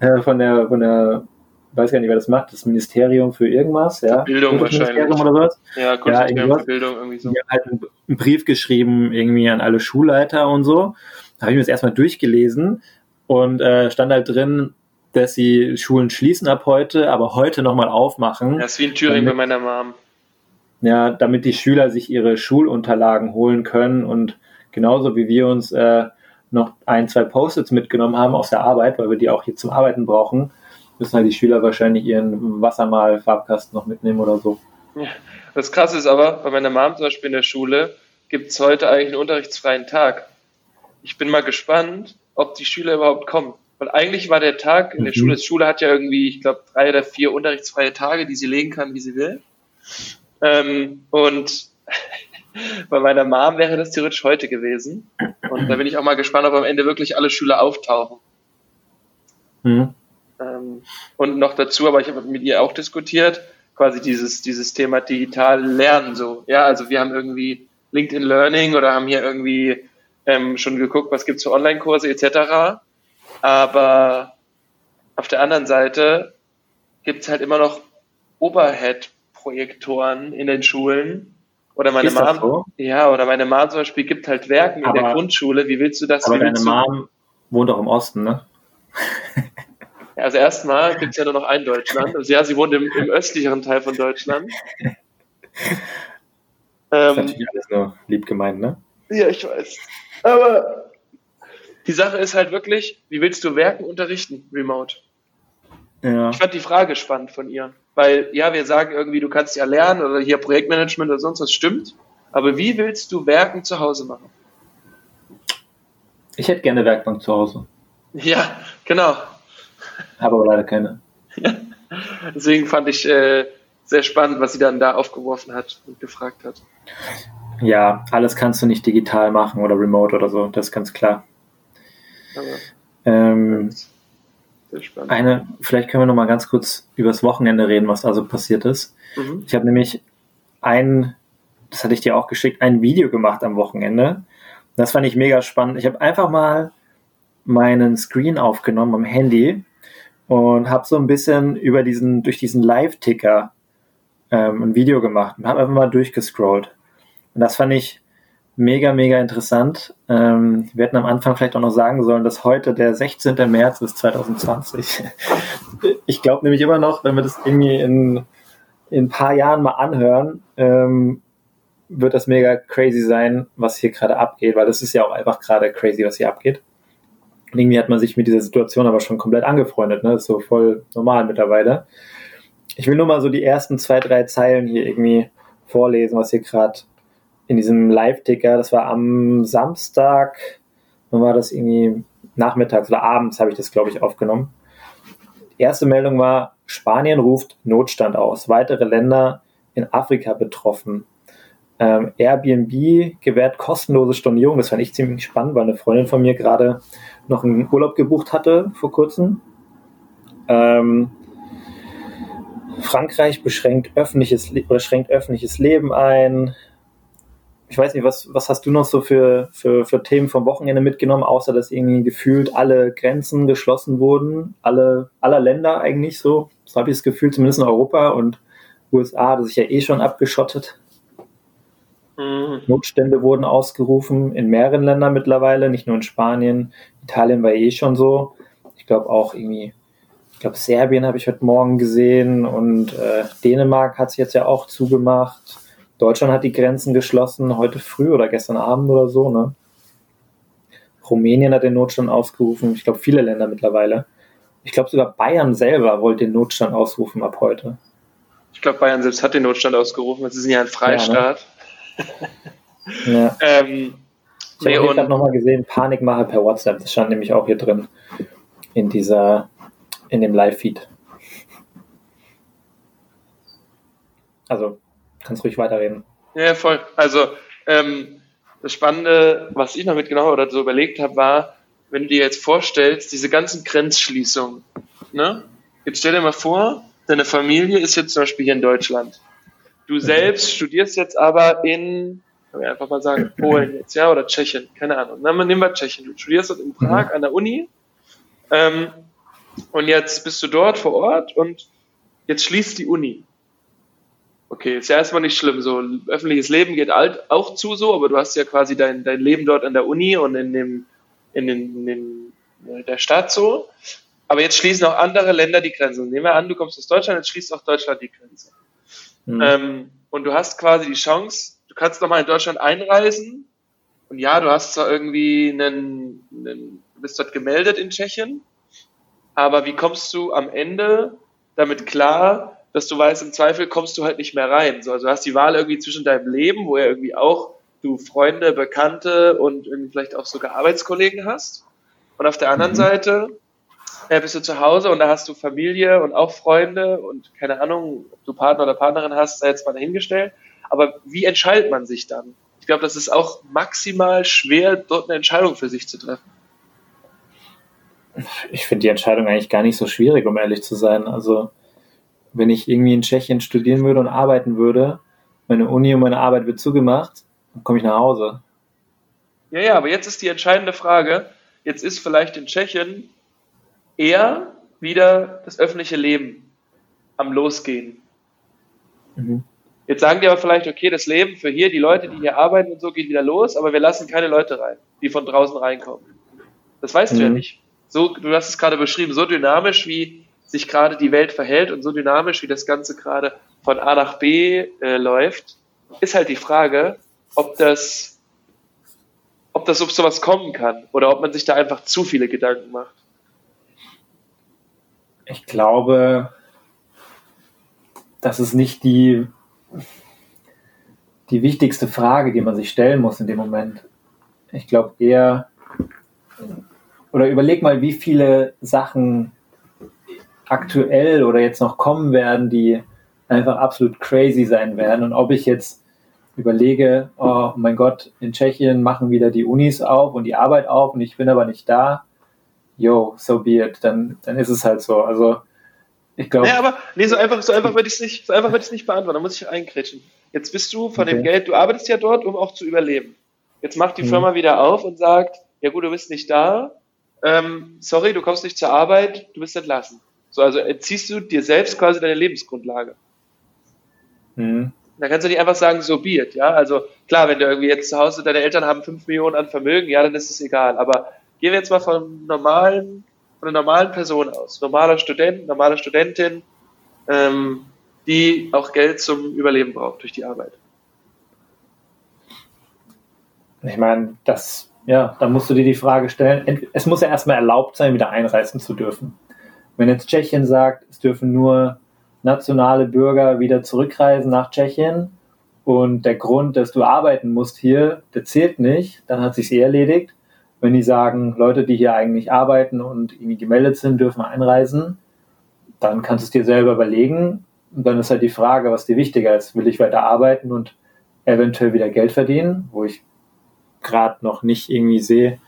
äh, von der, von der, weiß gar nicht, wer das macht, das Ministerium für irgendwas, ja. Bildung wahrscheinlich. Oder sowas. Ja, ja, für Bildung irgendwie so. Die haben halt einen Brief geschrieben irgendwie an alle Schulleiter und so. Da habe ich mir das erstmal durchgelesen und äh, stand halt drin, dass sie Schulen schließen ab heute, aber heute nochmal aufmachen. Das ist wie in Thüringen bei meiner Mom ja, damit die Schüler sich ihre Schulunterlagen holen können und genauso wie wir uns äh, noch ein, zwei Post-its mitgenommen haben aus der Arbeit, weil wir die auch hier zum Arbeiten brauchen, müssen halt die Schüler wahrscheinlich ihren Wassermal-Farbkasten noch mitnehmen oder so. Ja. Das krasse ist aber, bei meiner Mom zum Beispiel in der Schule gibt es heute eigentlich einen unterrichtsfreien Tag. Ich bin mal gespannt, ob die Schüler überhaupt kommen. Weil eigentlich war der Tag in der mhm. Schule, die Schule hat ja irgendwie, ich glaube, drei oder vier unterrichtsfreie Tage, die sie legen kann, wie sie will. Ähm, und bei meiner Mom wäre das theoretisch heute gewesen. Und da bin ich auch mal gespannt, ob am Ende wirklich alle Schüler auftauchen. Mhm. Ähm, und noch dazu, aber ich habe mit ihr auch diskutiert, quasi dieses, dieses Thema digital lernen so. Ja, also wir haben irgendwie LinkedIn Learning oder haben hier irgendwie ähm, schon geguckt, was gibt's für Online-Kurse etc. Aber auf der anderen Seite gibt's halt immer noch Overhead-Projektoren in den Schulen. Oder meine Ist Mom, so? ja, oder meine Mom zum Beispiel gibt halt Werken aber, in der Grundschule. Wie willst du das? Aber deine Mom wohnt auch im Osten, ne? Also erstmal gibt es ja nur noch ein Deutschland. Also ja, sie wohnt im, im östlicheren Teil von Deutschland. Das ist ähm, natürlich alles nur lieb gemeint, ne? Ja, ich weiß. Aber die Sache ist halt wirklich, wie willst du Werken unterrichten, remote? Ja. Ich fand die Frage spannend von ihr. Weil, ja, wir sagen irgendwie, du kannst ja lernen oder hier Projektmanagement oder sonst was stimmt. Aber wie willst du Werken zu Hause machen? Ich hätte gerne Werkbank zu Hause. Ja, genau. Habe aber leider keine. Ja. Deswegen fand ich äh, sehr spannend, was sie dann da aufgeworfen hat und gefragt hat. Ja, alles kannst du nicht digital machen oder remote oder so, das ist ganz klar. Aber, ähm, sehr spannend. Eine, vielleicht können wir noch mal ganz kurz übers Wochenende reden, was also passiert ist. Mhm. Ich habe nämlich ein, das hatte ich dir auch geschickt, ein Video gemacht am Wochenende. Das fand ich mega spannend. Ich habe einfach mal meinen Screen aufgenommen am Handy und habe so ein bisschen über diesen, durch diesen Live-Ticker ähm, ein Video gemacht und habe einfach mal durchgescrollt. Und das fand ich mega, mega interessant. Ähm, wir hätten am Anfang vielleicht auch noch sagen sollen, dass heute der 16. März ist 2020. ich glaube nämlich immer noch, wenn wir das irgendwie in, in ein paar Jahren mal anhören, ähm, wird das mega crazy sein, was hier gerade abgeht, weil das ist ja auch einfach gerade crazy, was hier abgeht irgendwie hat man sich mit dieser Situation aber schon komplett angefreundet, ne? Ist so voll normal mittlerweile. Ich will nur mal so die ersten zwei, drei Zeilen hier irgendwie vorlesen, was hier gerade in diesem Live-Ticker, das war am Samstag, dann war das irgendwie nachmittags oder abends habe ich das, glaube ich, aufgenommen. Die erste Meldung war, Spanien ruft Notstand aus. Weitere Länder in Afrika betroffen. Ähm, Airbnb gewährt kostenlose Stornierung. Das fand ich ziemlich spannend, weil eine Freundin von mir gerade noch einen Urlaub gebucht hatte vor kurzem. Ähm, Frankreich beschränkt öffentliches, schränkt öffentliches Leben ein. Ich weiß nicht, was, was hast du noch so für, für, für Themen vom Wochenende mitgenommen, außer dass irgendwie gefühlt alle Grenzen geschlossen wurden, alle, aller Länder eigentlich so. So habe ich das Gefühl, zumindest in Europa und USA, das sich ja eh schon abgeschottet. Mhm. Notstände wurden ausgerufen in mehreren Ländern mittlerweile, nicht nur in Spanien. Italien war eh schon so. Ich glaube auch irgendwie, ich glaube Serbien habe ich heute Morgen gesehen und äh, Dänemark hat sich jetzt ja auch zugemacht. Deutschland hat die Grenzen geschlossen, heute früh oder gestern Abend oder so. Ne? Rumänien hat den Notstand ausgerufen. Ich glaube viele Länder mittlerweile. Ich glaube sogar Bayern selber wollte den Notstand ausrufen ab heute. Ich glaube, Bayern selbst hat den Notstand ausgerufen. Sie sind ja ein Freistaat. Ja, ne? ja. ähm, ich nee, habe gerade nochmal gesehen, Panikmache per WhatsApp. Das stand nämlich auch hier drin in dieser, in dem Live-Feed. Also, kannst ruhig weiterreden. Ja, voll. Also, ähm, das Spannende, was ich noch mitgenommen oder so überlegt habe, war, wenn du dir jetzt vorstellst, diese ganzen Grenzschließungen, ne? Jetzt stell dir mal vor, deine Familie ist jetzt zum Beispiel hier in Deutschland. Du selbst studierst jetzt aber in, kann wir einfach mal sagen, Polen jetzt, ja, oder Tschechien, keine Ahnung. Na, nehmen wir Tschechien. Du studierst dort in Prag mhm. an der Uni. Ähm, und jetzt bist du dort vor Ort und jetzt schließt die Uni. Okay, ist ja erstmal nicht schlimm. So, öffentliches Leben geht alt, auch zu so, aber du hast ja quasi dein, dein Leben dort an der Uni und in dem, in den, in den, in der Stadt so. Aber jetzt schließen auch andere Länder die Grenzen. Nehmen wir an, du kommst aus Deutschland, jetzt schließt auch Deutschland die Grenze. Mhm. Ähm, und du hast quasi die Chance, du kannst nochmal in Deutschland einreisen. Und ja, du hast zwar irgendwie einen, einen, du bist dort gemeldet in Tschechien, aber wie kommst du am Ende damit klar, dass du weißt, im Zweifel kommst du halt nicht mehr rein. So, also du hast die Wahl irgendwie zwischen deinem Leben, wo ja irgendwie auch du Freunde, Bekannte und irgendwie vielleicht auch sogar Arbeitskollegen hast. Und auf der anderen mhm. Seite äh, bist du zu Hause und da hast du Familie und auch Freunde und keine Ahnung, ob du Partner oder Partnerin hast, sei jetzt mal dahingestellt. Aber wie entscheidet man sich dann? Ich glaube, das ist auch maximal schwer, dort eine Entscheidung für sich zu treffen. Ich finde die Entscheidung eigentlich gar nicht so schwierig, um ehrlich zu sein. Also, wenn ich irgendwie in Tschechien studieren würde und arbeiten würde, meine Uni und meine Arbeit wird zugemacht, dann komme ich nach Hause. Ja, ja, aber jetzt ist die entscheidende Frage. Jetzt ist vielleicht in Tschechien eher wieder das öffentliche Leben am Losgehen. Mhm. Jetzt sagen die aber vielleicht, okay, das Leben für hier, die Leute, die hier arbeiten und so, geht wieder los, aber wir lassen keine Leute rein, die von draußen reinkommen. Das weißt mhm. du ja mhm. nicht. So, du hast es gerade beschrieben, so dynamisch, wie sich gerade die Welt verhält und so dynamisch, wie das Ganze gerade von A nach B äh, läuft, ist halt die Frage, ob das, ob das, ob sowas kommen kann oder ob man sich da einfach zu viele Gedanken macht. Ich glaube, das ist nicht die, die wichtigste Frage, die man sich stellen muss in dem Moment. Ich glaube eher, oder überleg mal, wie viele Sachen aktuell oder jetzt noch kommen werden, die einfach absolut crazy sein werden. Und ob ich jetzt überlege, oh mein Gott, in Tschechien machen wieder die Unis auf und die Arbeit auf und ich bin aber nicht da, yo, so be it, dann, dann ist es halt so. Also ich glaube. Ja, aber nee, so einfach, so einfach würde ich es nicht, so einfach würde ich es nicht beantworten. Da muss ich einkretschen. Jetzt bist du von okay. dem Geld, du arbeitest ja dort, um auch zu überleben. Jetzt macht die mhm. Firma wieder auf und sagt, ja gut, du bist nicht da, ähm, sorry, du kommst nicht zur Arbeit, du bist entlassen. So, also entziehst du dir selbst quasi deine Lebensgrundlage. Mhm. Da kannst du nicht einfach sagen, so be it, ja. Also klar, wenn du irgendwie jetzt zu Hause, deine Eltern haben 5 Millionen an Vermögen, ja, dann ist es egal. Aber Gehen wir jetzt mal von normalen, von einer normalen Person aus. Normaler Student, normale Studentin, ähm, die auch Geld zum Überleben braucht durch die Arbeit. Ich meine, das, ja, da musst du dir die Frage stellen. Es muss ja erstmal erlaubt sein, wieder einreisen zu dürfen. Wenn jetzt Tschechien sagt, es dürfen nur nationale Bürger wieder zurückreisen nach Tschechien und der Grund, dass du arbeiten musst hier, der zählt nicht, dann hat sich eh erledigt. Wenn die sagen, Leute, die hier eigentlich arbeiten und irgendwie gemeldet sind, dürfen einreisen, dann kannst du es dir selber überlegen. Und dann ist halt die Frage, was dir wichtiger ist. Will ich weiter arbeiten und eventuell wieder Geld verdienen, wo ich gerade noch nicht irgendwie sehe,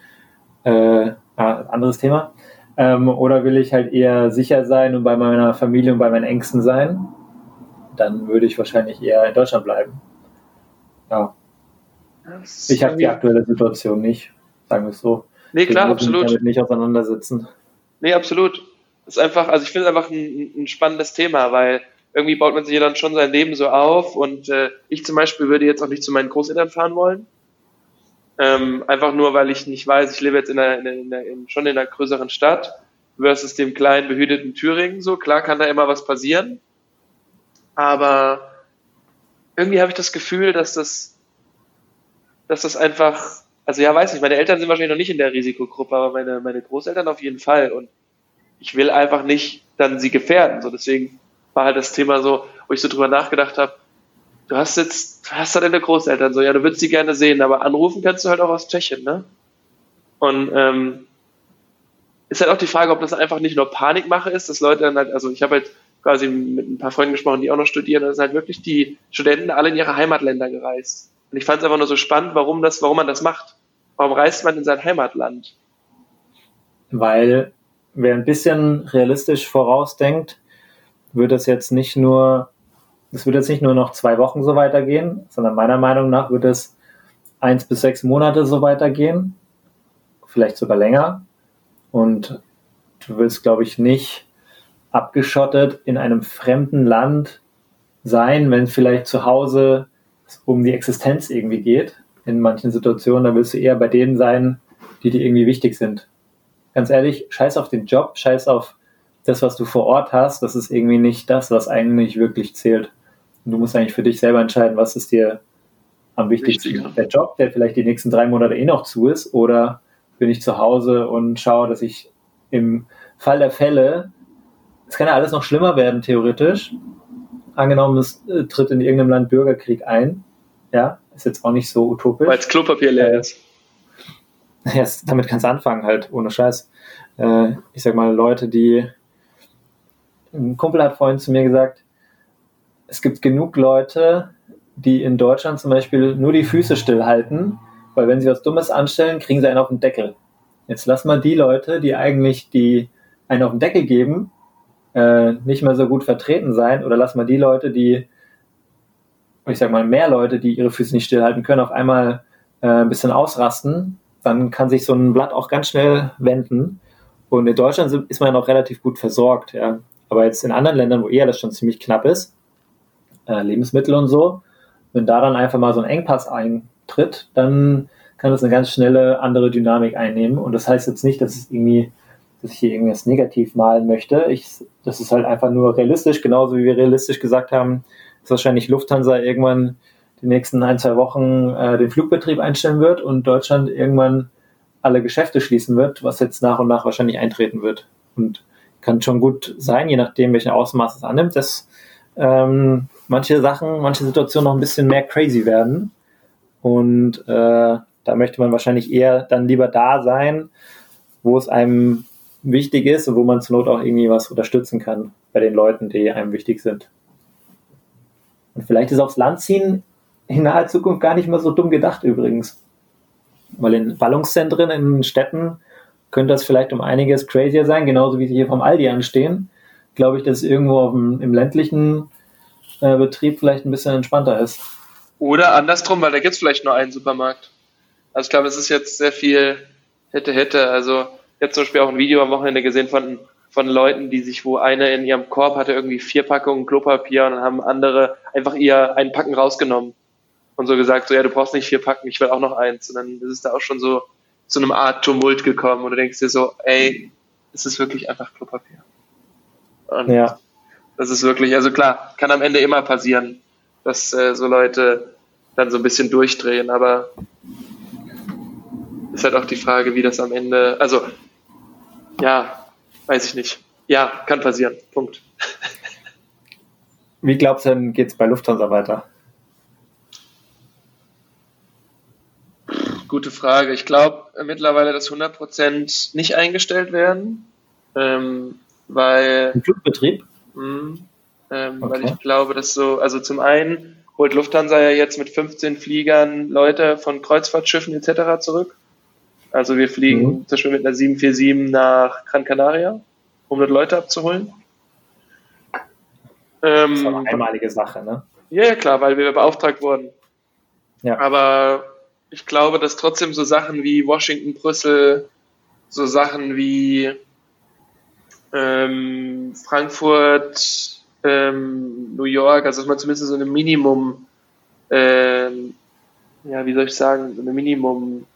äh, anderes Thema. Ähm, oder will ich halt eher sicher sein und bei meiner Familie und bei meinen Ängsten sein? Dann würde ich wahrscheinlich eher in Deutschland bleiben. Ja. Ich habe die aktuelle Situation nicht sagen wir es so. Nee, klar, absolut. Damit nicht auseinandersetzen. Nee, absolut. Das ist einfach, also ich finde es einfach ein, ein, spannendes Thema, weil irgendwie baut man sich ja dann schon sein Leben so auf und äh, ich zum Beispiel würde jetzt auch nicht zu meinen Großeltern fahren wollen. Ähm, einfach nur, weil ich nicht weiß, ich lebe jetzt in einer, in einer, in, schon in einer größeren Stadt versus dem kleinen, behüteten Thüringen. So, klar kann da immer was passieren. Aber irgendwie habe ich das Gefühl, dass das, dass das einfach also ja, weiß nicht, meine Eltern sind wahrscheinlich noch nicht in der Risikogruppe, aber meine, meine Großeltern auf jeden Fall. Und ich will einfach nicht dann sie gefährden. So deswegen war halt das Thema so, wo ich so drüber nachgedacht habe, du hast jetzt, du hast da deine Großeltern so, ja, du würdest sie gerne sehen, aber anrufen kannst du halt auch aus Tschechien, ne? Und ähm, ist halt auch die Frage, ob das einfach nicht nur Panikmache ist, dass Leute dann halt, also ich habe halt quasi mit ein paar Freunden gesprochen, die auch noch studieren, da sind halt wirklich die Studenten alle in ihre Heimatländer gereist. Und ich fand es einfach nur so spannend, warum, das, warum man das macht. Warum reist man in sein Heimatland? Weil wer ein bisschen realistisch vorausdenkt, wird es jetzt nicht nur, es wird jetzt nicht nur noch zwei Wochen so weitergehen, sondern meiner Meinung nach wird es eins bis sechs Monate so weitergehen, vielleicht sogar länger. Und du willst, glaube ich, nicht abgeschottet in einem fremden Land sein, wenn vielleicht zu Hause um die Existenz irgendwie geht, in manchen Situationen, da willst du eher bei denen sein, die dir irgendwie wichtig sind. Ganz ehrlich, scheiß auf den Job, scheiß auf das, was du vor Ort hast, das ist irgendwie nicht das, was eigentlich wirklich zählt. Und du musst eigentlich für dich selber entscheiden, was ist dir am wichtigsten. Wichtiger. Der Job, der vielleicht die nächsten drei Monate eh noch zu ist, oder bin ich zu Hause und schaue, dass ich im Fall der Fälle, es kann ja alles noch schlimmer werden, theoretisch. Angenommen, es äh, tritt in irgendeinem Land Bürgerkrieg ein. Ja, ist jetzt auch nicht so utopisch. Weil es Klopapier leer ist. Ja, damit kannst du anfangen, halt, ohne Scheiß. Äh, ich sag mal, Leute, die. Ein Kumpel hat vorhin zu mir gesagt, es gibt genug Leute, die in Deutschland zum Beispiel nur die Füße stillhalten, weil wenn sie was Dummes anstellen, kriegen sie einen auf den Deckel. Jetzt lass mal die Leute, die eigentlich die einen auf den Deckel geben, äh, nicht mehr so gut vertreten sein, oder lass mal die Leute, die, ich sag mal, mehr Leute, die ihre Füße nicht stillhalten können, auf einmal äh, ein bisschen ausrasten, dann kann sich so ein Blatt auch ganz schnell wenden. Und in Deutschland ist man ja noch relativ gut versorgt, ja. Aber jetzt in anderen Ländern, wo eher das schon ziemlich knapp ist, äh, Lebensmittel und so, wenn da dann einfach mal so ein Engpass eintritt, dann kann das eine ganz schnelle andere Dynamik einnehmen. Und das heißt jetzt nicht, dass es irgendwie, dass ich hier irgendwas negativ malen möchte. Ich, das ist halt einfach nur realistisch, genauso wie wir realistisch gesagt haben, dass wahrscheinlich Lufthansa irgendwann die nächsten ein, zwei Wochen äh, den Flugbetrieb einstellen wird und Deutschland irgendwann alle Geschäfte schließen wird, was jetzt nach und nach wahrscheinlich eintreten wird. Und kann schon gut sein, je nachdem, welchen Ausmaß es annimmt, dass ähm, manche Sachen, manche Situationen noch ein bisschen mehr crazy werden. Und äh, da möchte man wahrscheinlich eher dann lieber da sein, wo es einem wichtig ist und wo man zur Not auch irgendwie was unterstützen kann bei den Leuten, die einem wichtig sind. Und vielleicht ist aufs Land ziehen in naher Zukunft gar nicht mehr so dumm gedacht übrigens. Weil in Ballungszentren, in Städten könnte das vielleicht um einiges crazier sein, genauso wie sie hier vom Aldi anstehen. Glaube ich, dass irgendwo dem, im ländlichen äh, Betrieb vielleicht ein bisschen entspannter ist. Oder andersrum, weil da gibt es vielleicht nur einen Supermarkt. Also ich glaube, es ist jetzt sehr viel hätte, hätte. Also jetzt zum Beispiel auch ein Video am Wochenende gesehen von, von Leuten, die sich, wo eine in ihrem Korb hatte irgendwie vier Packungen Klopapier und dann haben andere einfach ihr einen Packen rausgenommen und so gesagt, so ja, du brauchst nicht vier Packen, ich will auch noch eins. Und dann ist es da auch schon so zu einem Art Tumult gekommen und du denkst dir so, ey, es ist wirklich einfach Klopapier. Und ja. Das ist wirklich, also klar, kann am Ende immer passieren, dass äh, so Leute dann so ein bisschen durchdrehen, aber ist halt auch die Frage, wie das am Ende, also ja, weiß ich nicht. Ja, kann passieren. Punkt. Wie glaubst du denn, geht es bei Lufthansa weiter? Gute Frage. Ich glaube mittlerweile, dass 100% nicht eingestellt werden, ähm, weil... Im Flugbetrieb? Mh, ähm, okay. Weil ich glaube, dass so, also zum einen holt Lufthansa ja jetzt mit 15 Fliegern Leute von Kreuzfahrtschiffen etc. zurück. Also wir fliegen mhm. zum Beispiel mit einer 747 nach Gran Canaria, um dort Leute abzuholen. Ähm, das ist eine einmalige Sache, ne? Ja, klar, weil wir beauftragt wurden. Ja. Aber ich glaube, dass trotzdem so Sachen wie Washington, Brüssel, so Sachen wie ähm, Frankfurt, ähm, New York, also dass man zumindest so eine Minimum, ähm, ja, wie soll ich sagen, so eine Minimum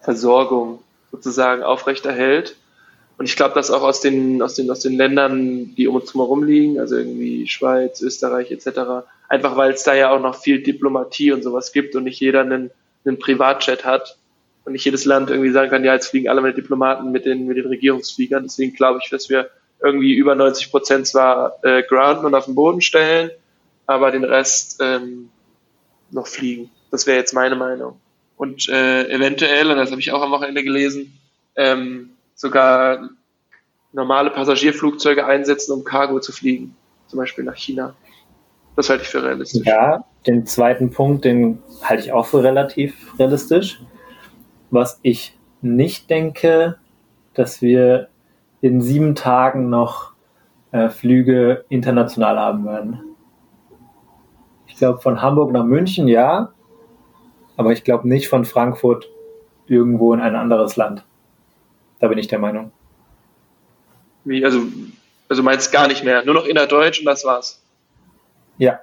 Versorgung sozusagen aufrechterhält. Und ich glaube, dass auch aus den, aus den, aus den Ländern, die um uns herum liegen, also irgendwie Schweiz, Österreich etc., einfach weil es da ja auch noch viel Diplomatie und sowas gibt und nicht jeder einen, einen Privatjet hat, und nicht jedes Land irgendwie sagen kann, ja, jetzt fliegen alle meine Diplomaten mit den, mit den Regierungsfliegern. Deswegen glaube ich, dass wir irgendwie über 90 Prozent zwar äh, grounden und auf den Boden stellen, aber den Rest ähm, noch fliegen. Das wäre jetzt meine Meinung. Und äh, eventuell, und das habe ich auch am Wochenende gelesen, ähm, sogar normale Passagierflugzeuge einsetzen, um Cargo zu fliegen, zum Beispiel nach China. Das halte ich für realistisch. Ja, den zweiten Punkt, den halte ich auch für relativ realistisch was ich nicht denke, dass wir in sieben Tagen noch äh, Flüge international haben werden. Ich glaube, von Hamburg nach München ja, aber ich glaube nicht von Frankfurt irgendwo in ein anderes Land. Da bin ich der Meinung. Wie, also, also meinst gar nicht mehr, nur noch innerdeutsch und das war's. Ja.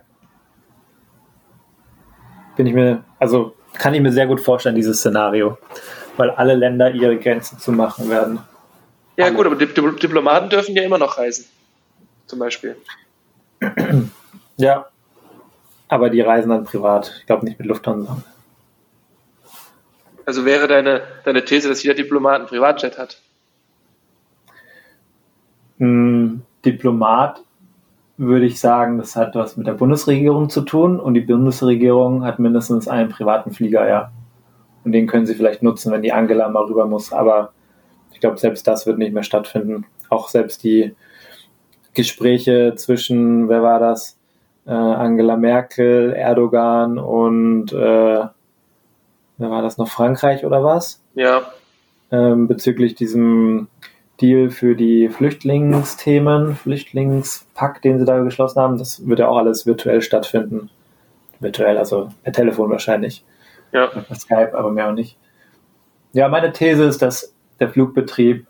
Bin ich mir, also kann ich mir sehr gut vorstellen, dieses Szenario, weil alle Länder ihre Grenzen zu machen werden. Ja, gut, aber Diplomaten dürfen ja immer noch reisen, zum Beispiel. Ja, aber die reisen dann privat. Ich glaube nicht mit Lufthansa. Also wäre deine, deine These, dass jeder Diplomat einen Privatjet hat? Hm, Diplomat würde ich sagen, das hat was mit der Bundesregierung zu tun und die Bundesregierung hat mindestens einen privaten Flieger, ja. Und den können sie vielleicht nutzen, wenn die Angela mal rüber muss. Aber ich glaube, selbst das wird nicht mehr stattfinden. Auch selbst die Gespräche zwischen, wer war das? Äh, Angela Merkel, Erdogan und äh, wer war das noch? Frankreich oder was? Ja. Ähm, bezüglich diesem Deal für die Flüchtlingsthemen, Flüchtlingspakt, den sie da geschlossen haben, das wird ja auch alles virtuell stattfinden. Virtuell, also per Telefon wahrscheinlich. Ja. Per Skype, aber mehr auch nicht. Ja, meine These ist, dass der Flugbetrieb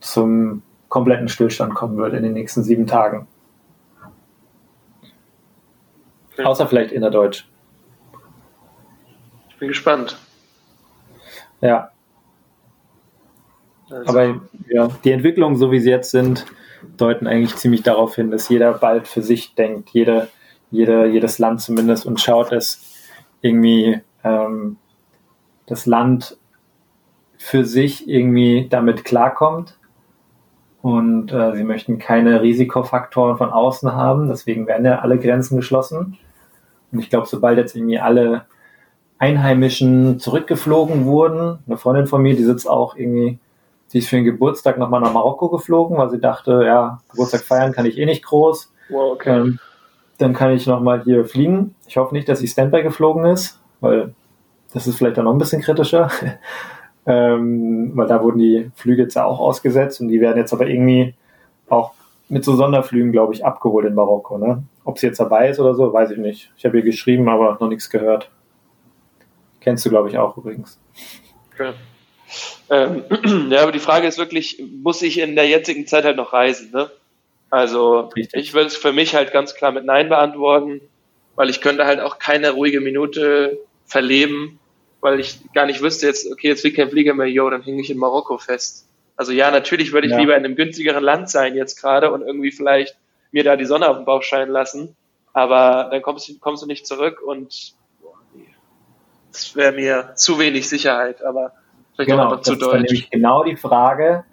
zum kompletten Stillstand kommen wird in den nächsten sieben Tagen. Okay. Außer vielleicht innerdeutsch. Ich bin gespannt. Ja, also. Aber ja, die Entwicklungen, so wie sie jetzt sind, deuten eigentlich ziemlich darauf hin, dass jeder bald für sich denkt, jede, jede, jedes Land zumindest und schaut, dass irgendwie ähm, das Land für sich irgendwie damit klarkommt. Und äh, sie möchten keine Risikofaktoren von außen haben, deswegen werden ja alle Grenzen geschlossen. Und ich glaube, sobald jetzt irgendwie alle Einheimischen zurückgeflogen wurden, eine Freundin von mir, die sitzt auch irgendwie Sie ist für den Geburtstag nochmal nach Marokko geflogen, weil sie dachte, ja, Geburtstag feiern kann ich eh nicht groß. Wow, okay. Ähm, dann kann ich nochmal hier fliegen. Ich hoffe nicht, dass sie Standby geflogen ist, weil das ist vielleicht dann noch ein bisschen kritischer. ähm, weil da wurden die Flüge jetzt auch ausgesetzt und die werden jetzt aber irgendwie auch mit so Sonderflügen, glaube ich, abgeholt in Marokko. Ne? Ob sie jetzt dabei ist oder so, weiß ich nicht. Ich habe ihr geschrieben, aber noch nichts gehört. Kennst du, glaube ich, auch übrigens. Okay. Ähm, ja, aber die Frage ist wirklich, muss ich in der jetzigen Zeit halt noch reisen? Ne? Also Richtig. ich würde es für mich halt ganz klar mit Nein beantworten, weil ich könnte halt auch keine ruhige Minute verleben, weil ich gar nicht wüsste jetzt, okay, jetzt will kein Flieger mehr, yo, dann hänge ich in Marokko fest. Also ja, natürlich würde ich ja. lieber in einem günstigeren Land sein jetzt gerade und irgendwie vielleicht mir da die Sonne auf den Bauch scheinen lassen, aber dann kommst du, kommst du nicht zurück und boah, nee, das wäre mir zu wenig Sicherheit, aber Vielleicht genau, das ist dann nämlich genau die Frage,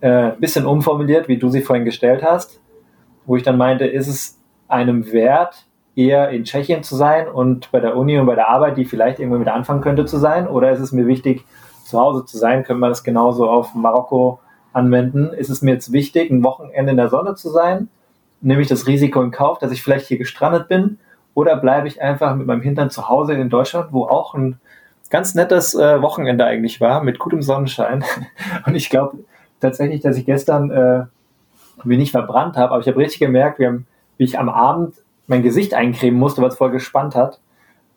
äh, bisschen umformuliert, wie du sie vorhin gestellt hast, wo ich dann meinte, ist es einem wert, eher in Tschechien zu sein und bei der Uni und bei der Arbeit, die vielleicht irgendwo mit anfangen könnte zu sein, oder ist es mir wichtig, zu Hause zu sein? Können wir das genauso auf Marokko anwenden? Ist es mir jetzt wichtig, ein Wochenende in der Sonne zu sein? Nehme ich das Risiko in Kauf, dass ich vielleicht hier gestrandet bin? Oder bleibe ich einfach mit meinem Hintern zu Hause in Deutschland, wo auch ein ganz nettes äh, Wochenende eigentlich war, mit gutem Sonnenschein. Und ich glaube tatsächlich, dass ich gestern äh, mich nicht verbrannt habe, aber ich habe richtig gemerkt, wie, wie, ich am Abend mein Gesicht eincremen musste, weil es voll gespannt hat.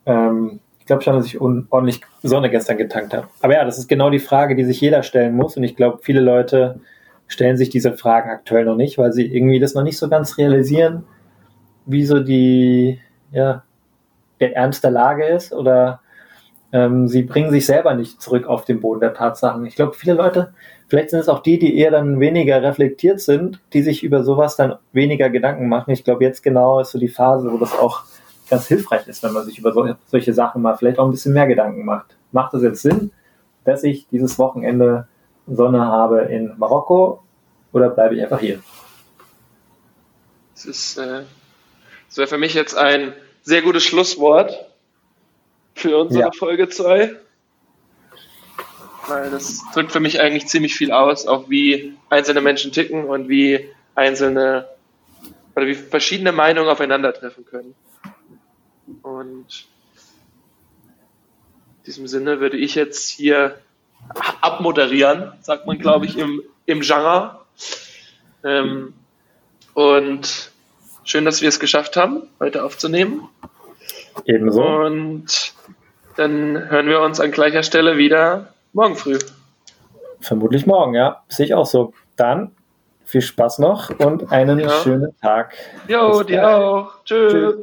Ähm, ich glaube schon, dass ich ordentlich Sonne gestern getankt habe. Aber ja, das ist genau die Frage, die sich jeder stellen muss. Und ich glaube, viele Leute stellen sich diese Fragen aktuell noch nicht, weil sie irgendwie das noch nicht so ganz realisieren, wie so die, ja, der Ernst der Lage ist oder ähm, sie bringen sich selber nicht zurück auf den Boden der Tatsachen. Ich glaube, viele Leute, vielleicht sind es auch die, die eher dann weniger reflektiert sind, die sich über sowas dann weniger Gedanken machen. Ich glaube, jetzt genau ist so die Phase, wo das auch ganz hilfreich ist, wenn man sich über so, solche Sachen mal vielleicht auch ein bisschen mehr Gedanken macht. Macht es jetzt Sinn, dass ich dieses Wochenende Sonne habe in Marokko oder bleibe ich einfach hier? Das ist, äh, das wäre für mich jetzt ein sehr gutes Schlusswort für unsere ja. Folge 2. Weil das drückt für mich eigentlich ziemlich viel aus, auch wie einzelne Menschen ticken und wie einzelne oder wie verschiedene Meinungen aufeinandertreffen können. Und in diesem Sinne würde ich jetzt hier abmoderieren, sagt man, glaube ich, im, im Genre. Ähm, und schön, dass wir es geschafft haben, heute aufzunehmen. Ebenso. Und dann hören wir uns an gleicher Stelle wieder morgen früh. Vermutlich morgen, ja. Sehe ich auch so. Dann viel Spaß noch und einen ja. schönen Tag. Jo, dir auch. Tschüss. Tschüss.